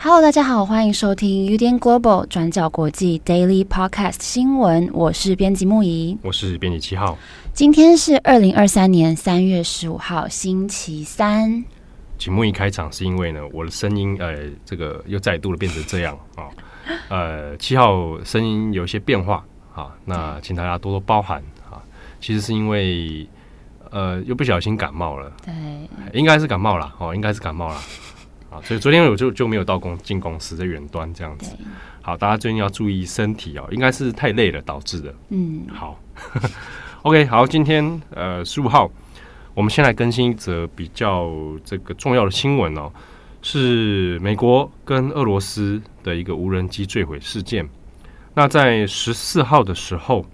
Hello，大家好，欢迎收听 UDN Global 转角国际 Daily Podcast 新闻。我是编辑木仪，我是编辑七号。今天是二零二三年三月十五号，星期三。节目一开场是因为呢，我的声音呃，这个又再度的变成这样啊。呃，七号声音有一些变化啊，那请大家多多包涵啊。其实是因为呃，又不小心感冒了，对，应该是感冒了哦，应该是感冒了。啊，所以昨天我就就没有到公进公司，在远端这样子。好，大家最近要注意身体哦，应该是太累了导致的。嗯，好，OK，好，今天呃十五号，我们先来更新一则比较这个重要的新闻哦，是美国跟俄罗斯的一个无人机坠毁事件。那在十四号的时候，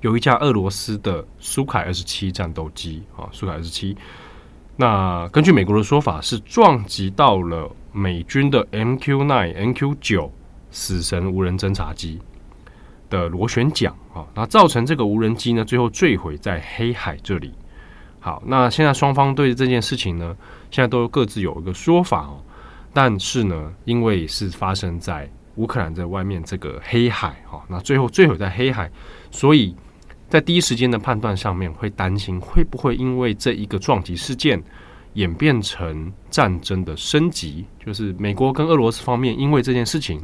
有一架俄罗斯的苏凯二十七战斗机啊，苏凯二十七。那根据美国的说法，是撞击到了美军的 MQ-9、MQ-9 死神无人侦察机的螺旋桨啊，那造成这个无人机呢最后坠毁在黑海这里。好，那现在双方对这件事情呢，现在都各自有一个说法哦。但是呢，因为是发生在乌克兰在外面这个黑海哈，那最后坠毁在黑海，所以。在第一时间的判断上面，会担心会不会因为这一个撞击事件演变成战争的升级，就是美国跟俄罗斯方面因为这件事情，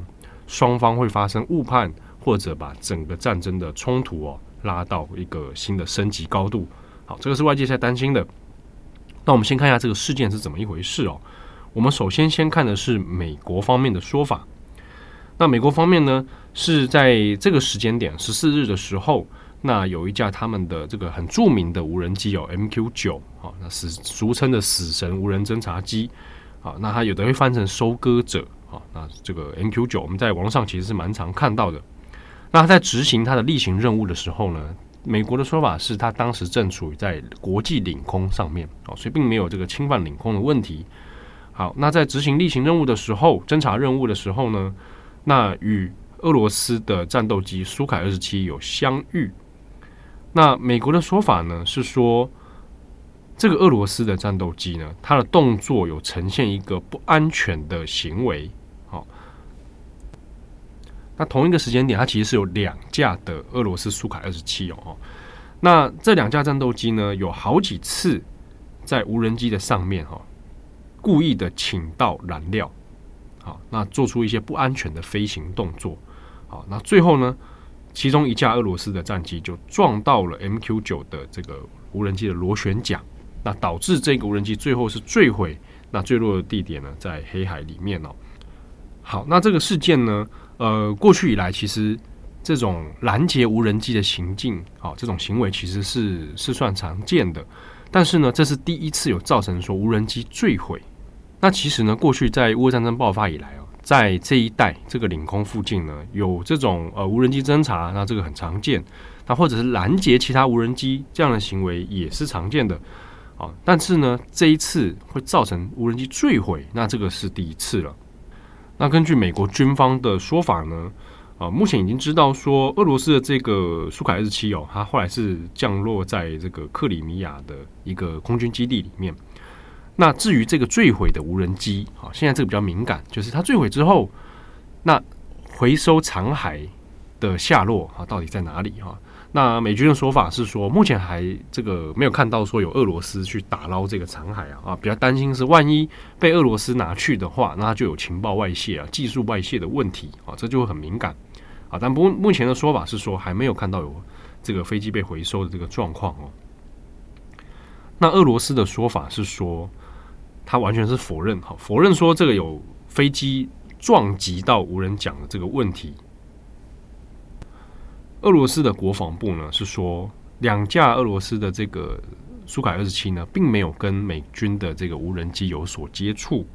双方会发生误判，或者把整个战争的冲突哦拉到一个新的升级高度。好，这个是外界在担心的。那我们先看一下这个事件是怎么一回事哦。我们首先先看的是美国方面的说法。那美国方面呢，是在这个时间点十四日的时候。那有一架他们的这个很著名的无人机有 MQ 九啊，那是俗称的死神无人侦察机啊，那它有的会翻成收割者啊，那这个 MQ 九我们在网上其实是蛮常看到的。那在执行他的例行任务的时候呢，美国的说法是他当时正处于在国际领空上面啊，所以并没有这个侵犯领空的问题。好，那在执行例行任务的时候，侦察任务的时候呢，那与俄罗斯的战斗机苏凯二十七有相遇。那美国的说法呢，是说这个俄罗斯的战斗机呢，它的动作有呈现一个不安全的行为。好，那同一个时间点，它其实是有两架的俄罗斯苏凯二十七哦。那这两架战斗机呢，有好几次在无人机的上面哈，故意的倾倒燃料，好，那做出一些不安全的飞行动作。好，那最后呢，其中一架俄罗斯的战机就撞到了 MQ 九的这个无人机的螺旋桨，那导致这个无人机最后是坠毁。那坠落的地点呢，在黑海里面哦。好，那这个事件呢，呃，过去以来其实这种拦截无人机的行径，啊，这种行为其实是是算常见的。但是呢，这是第一次有造成说无人机坠毁。那其实呢，过去在乌战争爆发以来哦。在这一带这个领空附近呢，有这种呃无人机侦察，那这个很常见。那或者是拦截其他无人机这样的行为也是常见的啊。但是呢，这一次会造成无人机坠毁，那这个是第一次了。那根据美国军方的说法呢，啊，目前已经知道说俄罗斯的这个苏凯二十七哦，它后来是降落在这个克里米亚的一个空军基地里面。那至于这个坠毁的无人机，啊，现在这个比较敏感，就是它坠毁之后，那回收残骸的下落啊，到底在哪里哈？那美军的说法是说，目前还这个没有看到说有俄罗斯去打捞这个残骸啊，啊，比较担心是万一被俄罗斯拿去的话，那就有情报外泄啊、技术外泄的问题啊，这就会很敏感啊。但不目前的说法是说，还没有看到有这个飞机被回收的这个状况哦。那俄罗斯的说法是说。他完全是否认，哈，否认说这个有飞机撞击到无人桨的这个问题。俄罗斯的国防部呢是说，两架俄罗斯的这个苏凯二十七呢，并没有跟美军的这个无人机有所接触。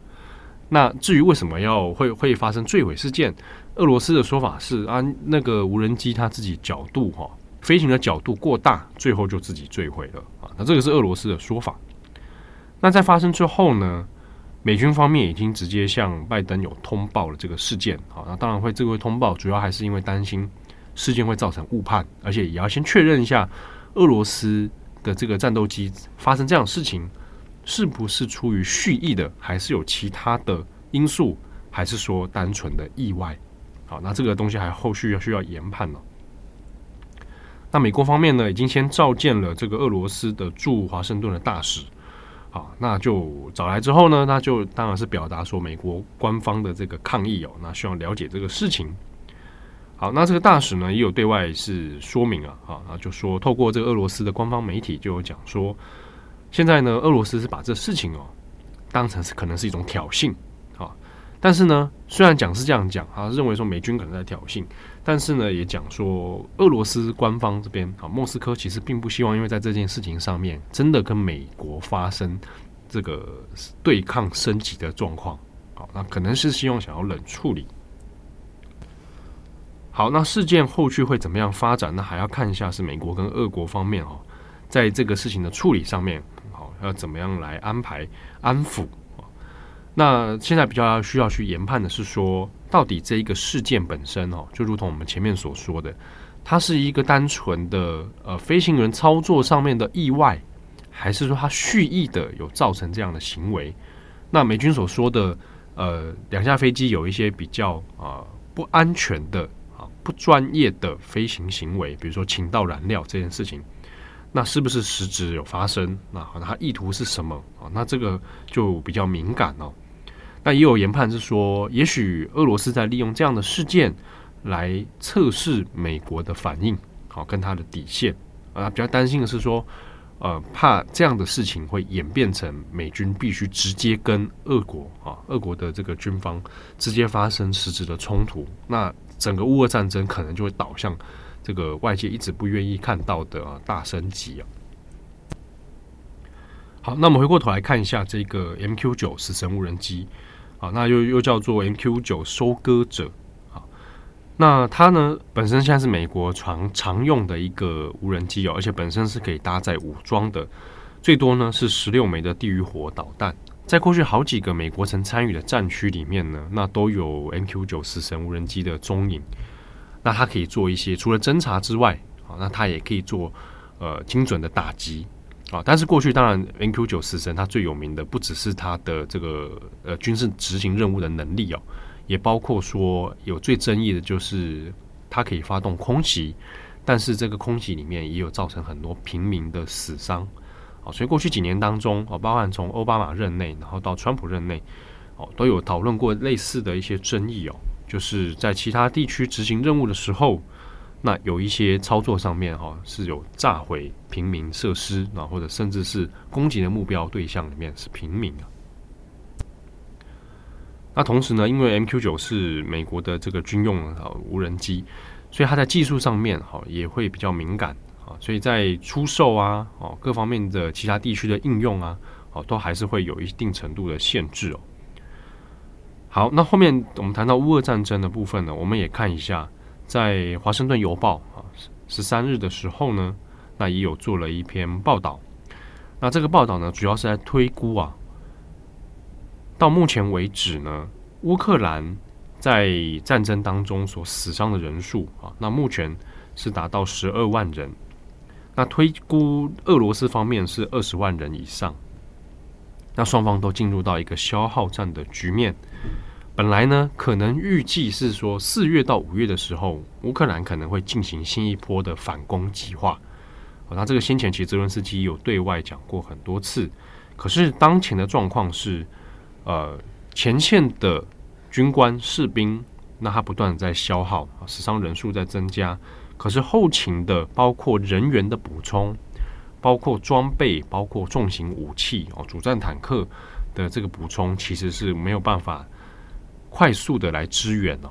那至于为什么要会会发生坠毁事件，俄罗斯的说法是啊，那个无人机它自己角度哈，飞行的角度过大，最后就自己坠毁了啊。那这个是俄罗斯的说法。那在发生之后呢，美军方面已经直接向拜登有通报了这个事件。好，那当然会这个会通报，主要还是因为担心事件会造成误判，而且也要先确认一下俄罗斯的这个战斗机发生这样的事情是不是出于蓄意的，还是有其他的因素，还是说单纯的意外。好，那这个东西还后续要需要研判了。那美国方面呢，已经先召见了这个俄罗斯的驻华盛顿的大使。好，那就找来之后呢，那就当然是表达说美国官方的这个抗议哦，那希望了解这个事情。好，那这个大使呢也有对外是说明啊，啊，那就说透过这个俄罗斯的官方媒体就有讲说，现在呢俄罗斯是把这事情哦当成是可能是一种挑衅啊。但是呢，虽然讲是这样讲啊，认为说美军可能在挑衅，但是呢，也讲说俄罗斯官方这边啊，莫斯科其实并不希望，因为在这件事情上面真的跟美国发生这个对抗升级的状况，好，那可能是希望想要冷处理。好，那事件后续会怎么样发展？那还要看一下是美国跟俄国方面哦，在这个事情的处理上面，好，要怎么样来安排安抚。那现在比较需要去研判的是说，到底这一个事件本身哦，就如同我们前面所说的，它是一个单纯的呃飞行员操作上面的意外，还是说他蓄意的有造成这样的行为？那美军所说的呃两架飞机有一些比较啊、不安全的不专业的飞行行为，比如说倾倒燃料这件事情，那是不是实质有发生？那他意图是什么啊？那这个就比较敏感哦。那也有研判是说，也许俄罗斯在利用这样的事件来测试美国的反应，好，跟他的底线啊。比较担心的是说，呃，怕这样的事情会演变成美军必须直接跟俄国啊，俄国的这个军方直接发生实质的冲突，那整个乌俄战争可能就会导向这个外界一直不愿意看到的啊大升级啊。好，那我们回过头来看一下这个 MQ 九死神无人机。好，那又又叫做 MQ 九收割者。好，那它呢本身现在是美国常常用的一个无人机哦，而且本身是可以搭载武装的，最多呢是十六枚的地狱火导弹。在过去好几个美国曾参与的战区里面呢，那都有 MQ 九死神无人机的踪影。那它可以做一些除了侦察之外，啊，那它也可以做呃精准的打击。啊，但是过去当然，MQ 九死神它最有名的不只是它的这个呃军事执行任务的能力哦，也包括说有最争议的就是它可以发动空袭，但是这个空袭里面也有造成很多平民的死伤。所以过去几年当中，哦，包含从奥巴马任内，然后到川普任内，哦，都有讨论过类似的一些争议哦，就是在其他地区执行任务的时候。那有一些操作上面哈是有炸毁平民设施，啊或者甚至是攻击的目标对象里面是平民啊。那同时呢，因为 MQ 九是美国的这个军用啊无人机，所以它在技术上面哈也会比较敏感啊，所以在出售啊哦各方面的其他地区的应用啊哦都还是会有一定程度的限制哦。好，那后面我们谈到乌俄战争的部分呢，我们也看一下。在《华盛顿邮报》啊，十三日的时候呢，那也有做了一篇报道。那这个报道呢，主要是在推估啊，到目前为止呢，乌克兰在战争当中所死伤的人数啊，那目前是达到十二万人。那推估俄罗斯方面是二十万人以上。那双方都进入到一个消耗战的局面。本来呢，可能预计是说四月到五月的时候，乌克兰可能会进行新一波的反攻计划。那这个先前其实泽伦斯基有对外讲过很多次。可是当前的状况是，呃，前线的军官士兵，那他不断在消耗，死伤人数在增加。可是后勤的，包括人员的补充，包括装备，包括重型武器哦，主战坦克的这个补充，其实是没有办法。快速的来支援哦，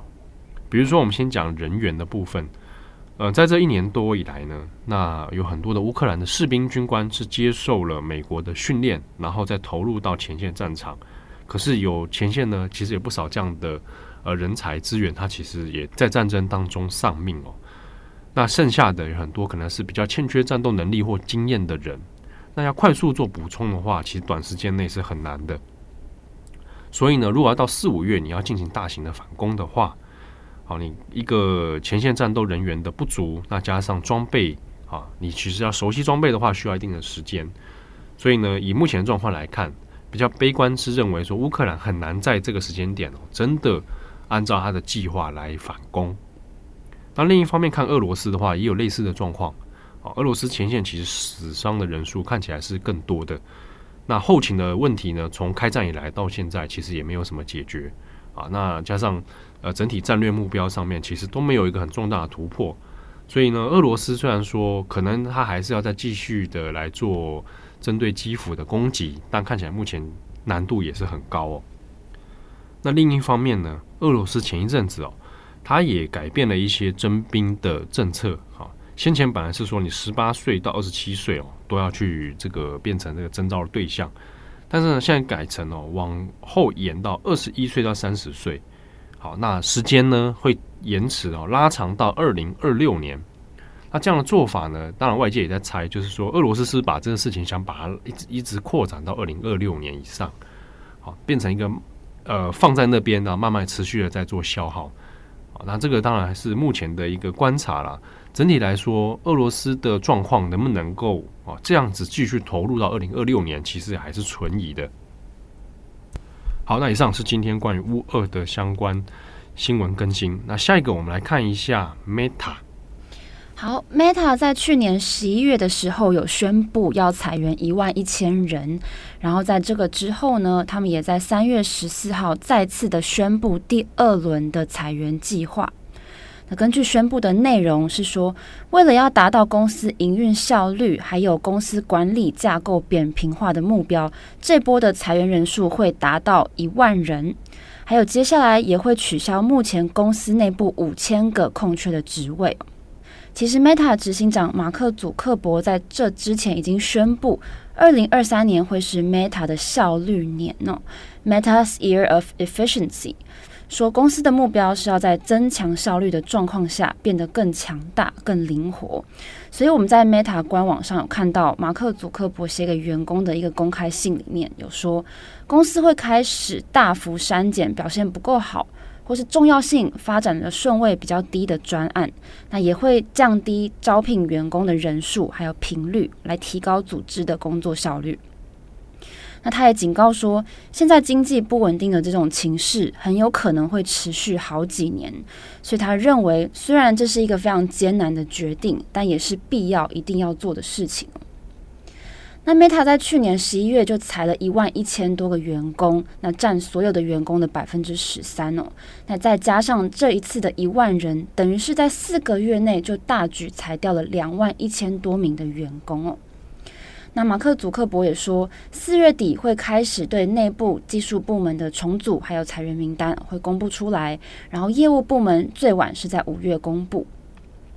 比如说我们先讲人员的部分，呃，在这一年多以来呢，那有很多的乌克兰的士兵军官是接受了美国的训练，然后再投入到前线战场。可是有前线呢，其实有不少这样的呃人才资源，他其实也在战争当中丧命哦。那剩下的有很多可能是比较欠缺战斗能力或经验的人，那要快速做补充的话，其实短时间内是很难的。所以呢，如果要到四五月你要进行大型的反攻的话，好，你一个前线战斗人员的不足，那加上装备啊，你其实要熟悉装备的话，需要一定的时间。所以呢，以目前的状况来看，比较悲观是认为说乌克兰很难在这个时间点哦，真的按照他的计划来反攻。那另一方面看俄罗斯的话，也有类似的状况。啊俄罗斯前线其实死伤的人数看起来是更多的。那后勤的问题呢？从开战以来到现在，其实也没有什么解决啊。那加上呃整体战略目标上面，其实都没有一个很重大的突破。所以呢，俄罗斯虽然说可能他还是要再继续的来做针对基辅的攻击，但看起来目前难度也是很高哦。那另一方面呢，俄罗斯前一阵子哦，他也改变了一些征兵的政策哈。先前本来是说你十八岁到二十七岁哦，都要去这个变成这个征召的对象，但是呢，现在改成哦，往后延到二十一岁到三十岁。好，那时间呢会延迟哦，拉长到二零二六年。那这样的做法呢，当然外界也在猜，就是说俄罗斯是把这个事情想把它一直一直扩展到二零二六年以上，好，变成一个呃放在那边呢，慢慢持续的在做消耗。那这个当然是目前的一个观察啦。整体来说，俄罗斯的状况能不能够啊这样子继续投入到二零二六年，其实还是存疑的。好，那以上是今天关于乌二的相关新闻更新。那下一个，我们来看一下 Meta。好，Meta 在去年十一月的时候有宣布要裁员一万一千人，然后在这个之后呢，他们也在三月十四号再次的宣布第二轮的裁员计划。那根据宣布的内容是说，为了要达到公司营运效率，还有公司管理架构扁平化的目标，这波的裁员人数会达到一万人。还有接下来也会取消目前公司内部五千个空缺的职位。其实，Meta 执行长马克·祖克伯在这之前已经宣布，二零二三年会是 Meta 的效率年哦，Meta's Year of Efficiency。说公司的目标是要在增强效率的状况下变得更强大、更灵活。所以我们在 Meta 官网上有看到马克·祖克伯写给员工的一个公开信里面有说，公司会开始大幅删减表现不够好或是重要性发展的顺位比较低的专案，那也会降低招聘员工的人数还有频率，来提高组织的工作效率。那他也警告说，现在经济不稳定的这种情势很有可能会持续好几年，所以他认为，虽然这是一个非常艰难的决定，但也是必要一定要做的事情。那 Meta 在去年十一月就裁了一万一千多个员工，那占所有的员工的百分之十三哦。那再加上这一次的一万人，等于是在四个月内就大举裁掉了两万一千多名的员工哦。那马克·祖克伯也说，四月底会开始对内部技术部门的重组还有裁员名单会公布出来，然后业务部门最晚是在五月公布。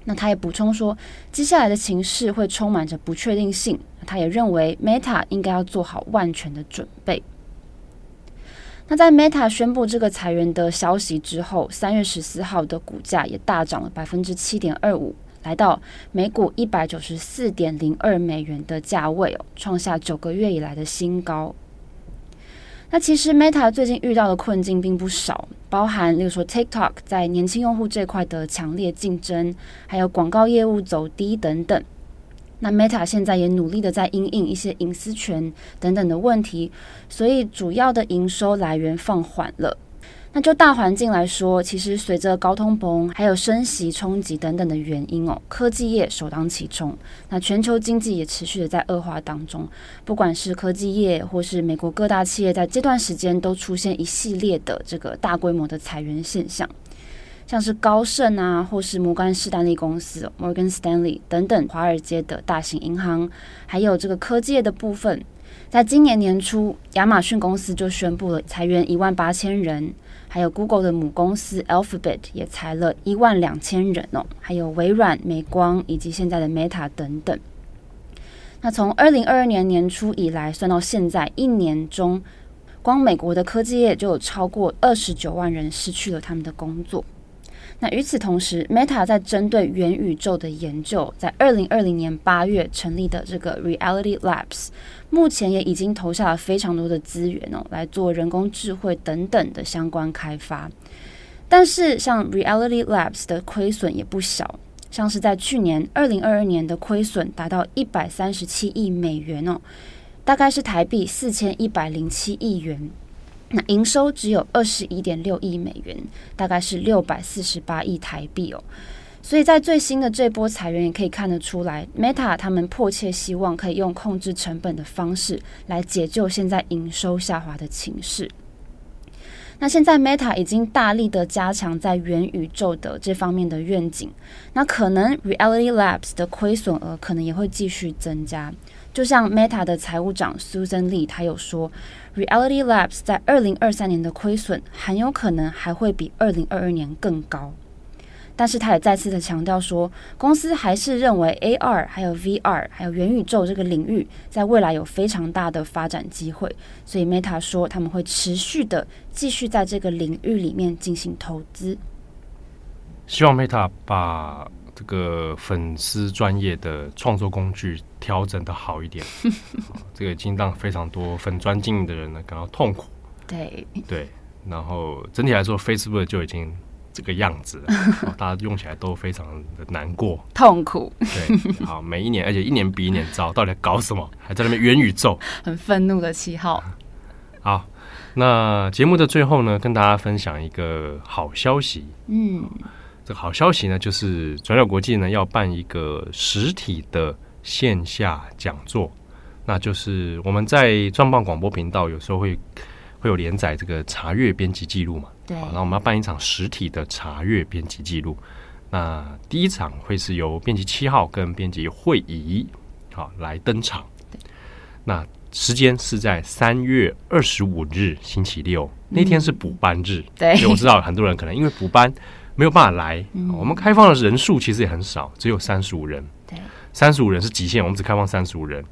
那他也补充说，接下来的情势会充满着不确定性。他也认为 Meta 应该要做好万全的准备。那在 Meta 宣布这个裁员的消息之后，三月十四号的股价也大涨了百分之七点二五。来到每股一百九十四点零二美元的价位哦，创下九个月以来的新高。那其实 Meta 最近遇到的困境并不少，包含例如说 TikTok 在年轻用户这块的强烈竞争，还有广告业务走低等等。那 Meta 现在也努力的在因应一些隐私权等等的问题，所以主要的营收来源放缓了。那就大环境来说，其实随着高通膨还有升息冲击等等的原因哦，科技业首当其冲。那全球经济也持续的在恶化当中，不管是科技业或是美国各大企业，在这段时间都出现一系列的这个大规模的裁员现象，像是高盛啊，或是摩根士丹利公司 （Morgan Stanley） 等等华尔街的大型银行，还有这个科技业的部分，在今年年初，亚马逊公司就宣布了裁员一万八千人。还有 Google 的母公司 Alphabet 也裁了一万两千人哦，还有微软、美光以及现在的 Meta 等等。那从二零二二年年初以来算到现在一年中，光美国的科技业就有超过二十九万人失去了他们的工作。那与此同时，Meta 在针对元宇宙的研究，在二零二零年八月成立的这个 Reality Labs，目前也已经投下了非常多的资源哦，来做人工智慧等等的相关开发。但是，像 Reality Labs 的亏损也不小，像是在去年二零二二年的亏损达到一百三十七亿美元哦，大概是台币四千一百零七亿元。那营收只有二十一点六亿美元，大概是六百四十八亿台币哦。所以在最新的这波裁员，也可以看得出来，Meta 他们迫切希望可以用控制成本的方式来解救现在营收下滑的情势。那现在 Meta 已经大力的加强在元宇宙的这方面的愿景，那可能 Reality Labs 的亏损额可能也会继续增加。就像 Meta 的财务长 Susan Lee 他有说，Reality Labs 在二零二三年的亏损很有可能还会比二零二二年更高。但是他也再次的强调说，公司还是认为 AR 还有 VR 还有元宇宙这个领域在未来有非常大的发展机会。所以 Meta 说他们会持续的继续在这个领域里面进行投资。希望 Meta 把。这个粉丝专业的创作工具调整的好一点，这个已经让非常多粉专经营的人呢感到痛苦。对对，然后整体来说，Facebook 就已经这个样子了，大家用起来都非常的难过、痛苦。对，好，每一年，而且一年比一年糟，到底搞什么？还在那边元宇宙，很愤怒的七号。好，那节目的最后呢，跟大家分享一个好消息。嗯。这个好消息呢，就是转角国际呢要办一个实体的线下讲座，那就是我们在专棒广播频道有时候会会有连载这个查阅编辑记录嘛，对，那我们要办一场实体的查阅编辑记录，那第一场会是由编辑七号跟编辑会仪好来登场，那时间是在三月二十五日星期六，嗯，那天是补班日，对，所以我知道很多人可能因为补班。没有办法来，嗯，我们开放的人数其实也很少，只有三十五人。对，三十五人是极限，我们只开放三十五人。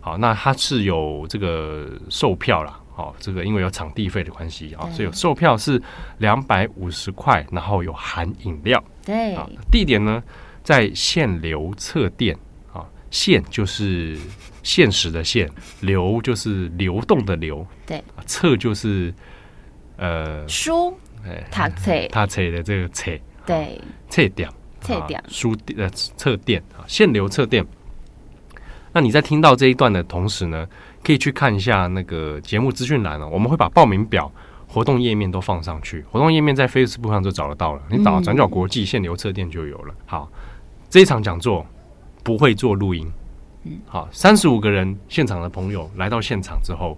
好，那它是有这个售票啦，好，这个因为有场地费的关系啊，所以有售票是两百五十块，然后有含饮料。对，地点呢在限流册店啊，现就是现实的限，流就是流动的流，对，册就是呃书。他册他册的这个册，对，册店，册店，书店呃，册店啊，限流册店。那你在听到这一段的同时呢，可以去看一下那个节目资讯栏哦，我们会把报名表、活动页面都放上去。活动页面在 Facebook 上就找得到了，你打“转角国际限流车店”就有了。好，这一场讲座不会做录音，嗯，好，三十五个人现场的朋友来到现场之后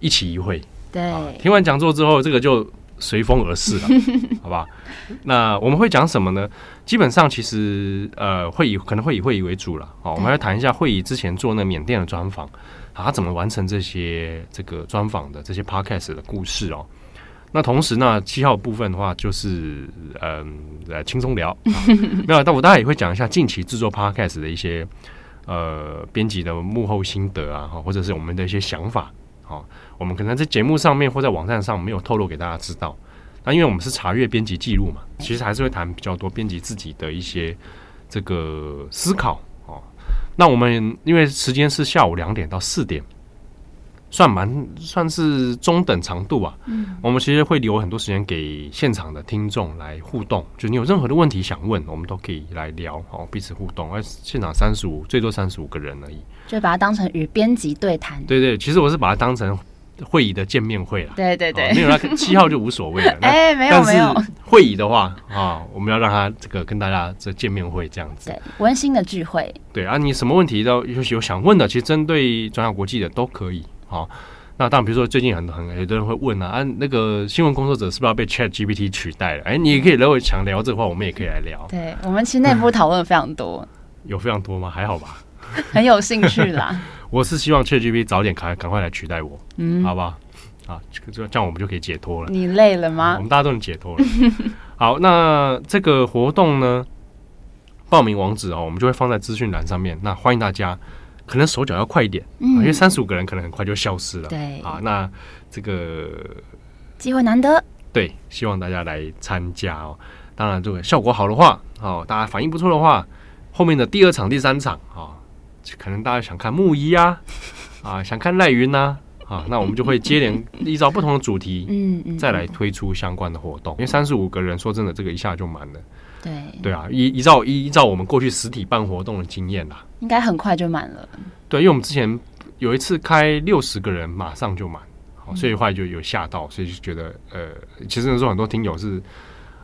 一起一会，对，听完讲座之后，这个就。随风而逝了，好吧？那我们会讲什么呢？基本上，其实呃，会以可能会以会议为主了。好，我们来谈一下会议之前做那缅甸的专访，他怎么完成这些这个专访的这些 podcast 的故事哦。那同时呢，七号部分的话就是嗯呃轻松聊，没有，但我大概也会讲一下近期制作 podcast 的一些呃编辑的幕后心得啊，或者是我们的一些想法。好，我们可能在节目上面或在网站上没有透露给大家知道。那因为我们是查阅编辑记录嘛，其实还是会谈比较多编辑自己的一些这个思考。哦，那我们因为时间是下午两点到四点。算蛮算是中等长度吧，嗯，我们其实会留很多时间给现场的听众来互动，就你有任何的问题想问，我们都可以来聊哦，彼此互动。而现场三十五，最多三十五个人而已，就把它当成与编辑对谈。对，对对，其实我是把它当成会议的见面会了。对对对，哦、没有那七号就无所谓了。哎、欸，没有没有。会议的话啊、哦，我们要让他这个跟大家这见面会这样子，对，温馨的聚会。对啊，你什么问题都有有想问的，其实针对转角国际的都可以。好，那当然，比如说最近很很有的人会问啊，啊，那个新闻工作者是不是要被 Chat GPT 取代了？哎，你也可以如果想聊这个话，我们也可以来聊。对，我们其实内部讨论非常多，有非常多吗？还好吧，很有兴趣啦。我是希望 Chat GPT 早点赶赶快来取代我，嗯，好吧，啊，这样我们就可以解脱了。你累了吗？我们大家都能解脱了。好，那这个活动呢，报名网址哦，我们就会放在资讯栏上面。那欢迎大家。可能手脚要快一点，嗯，因为三十五个人可能很快就消失了。对啊，那这个机会难得，对，希望大家来参加哦。当然，这个效果好的话，哦，大家反应不错的话，后面的第二场、第三场，哦，可能大家想看木一啊，啊，想看赖云呐，啊，那我们就会接连依照不同的主题，嗯嗯，再来推出相关的活动。因为三十五个人，说真的，这个一下就满了。对对啊，依依照依照我们过去实体办活动的经验啦，应该很快就满了。对，因为我们之前有一次开六十个人，马上就满，好，所以后来就有吓到，所以就觉得呃，其实那时候很多听友是。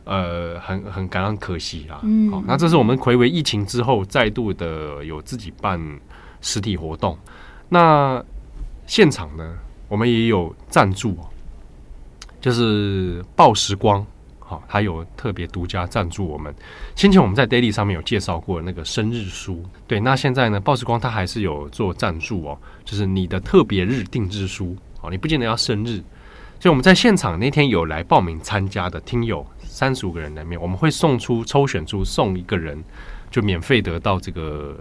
呃，很很感到可惜啦。嗯，好，那这是我们回违疫情之后再度的有自己办实体活动。那现场呢，我们也有赞助，就是报时光，好，它有特别独家赞助我们。先前我们在 Daily 上面有介绍过那个生日书，对，那现在呢，报时光它还是有做赞助哦，就是你的特别日定制书，哦，你不见得要生日，所以我们在现场那天有来报名参加的听友。三十五个人里面，我们会送出抽选出送一个人，就免费得到这个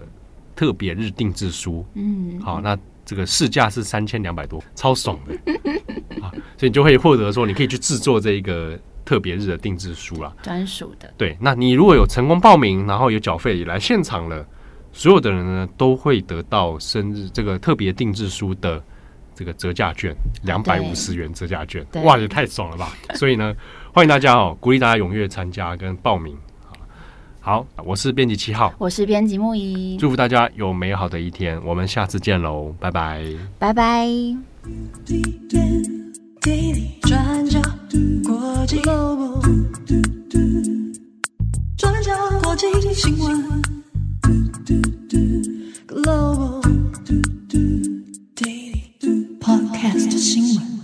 特别日定制书。嗯，好，那这个市价是三千两百多，超爽的 啊！所以你就会获得说，你可以去制作这一个特别日的定制书啦，专属的。对，那你如果有成功报名，然后有缴费来现场了，所有的人呢都会得到生日这个特别定制书的这个折价券，两百五十元折价券。哇，也太爽了吧！所以呢。欢迎大家哦，鼓励大家踊跃参加跟报名。好，我是编辑七号，我是编辑木仪，祝福大家有美好的一天，我们下次见喽，拜拜，拜拜。daisy 国际 logo do do do 专国际新闻，Global Daily podcast 新闻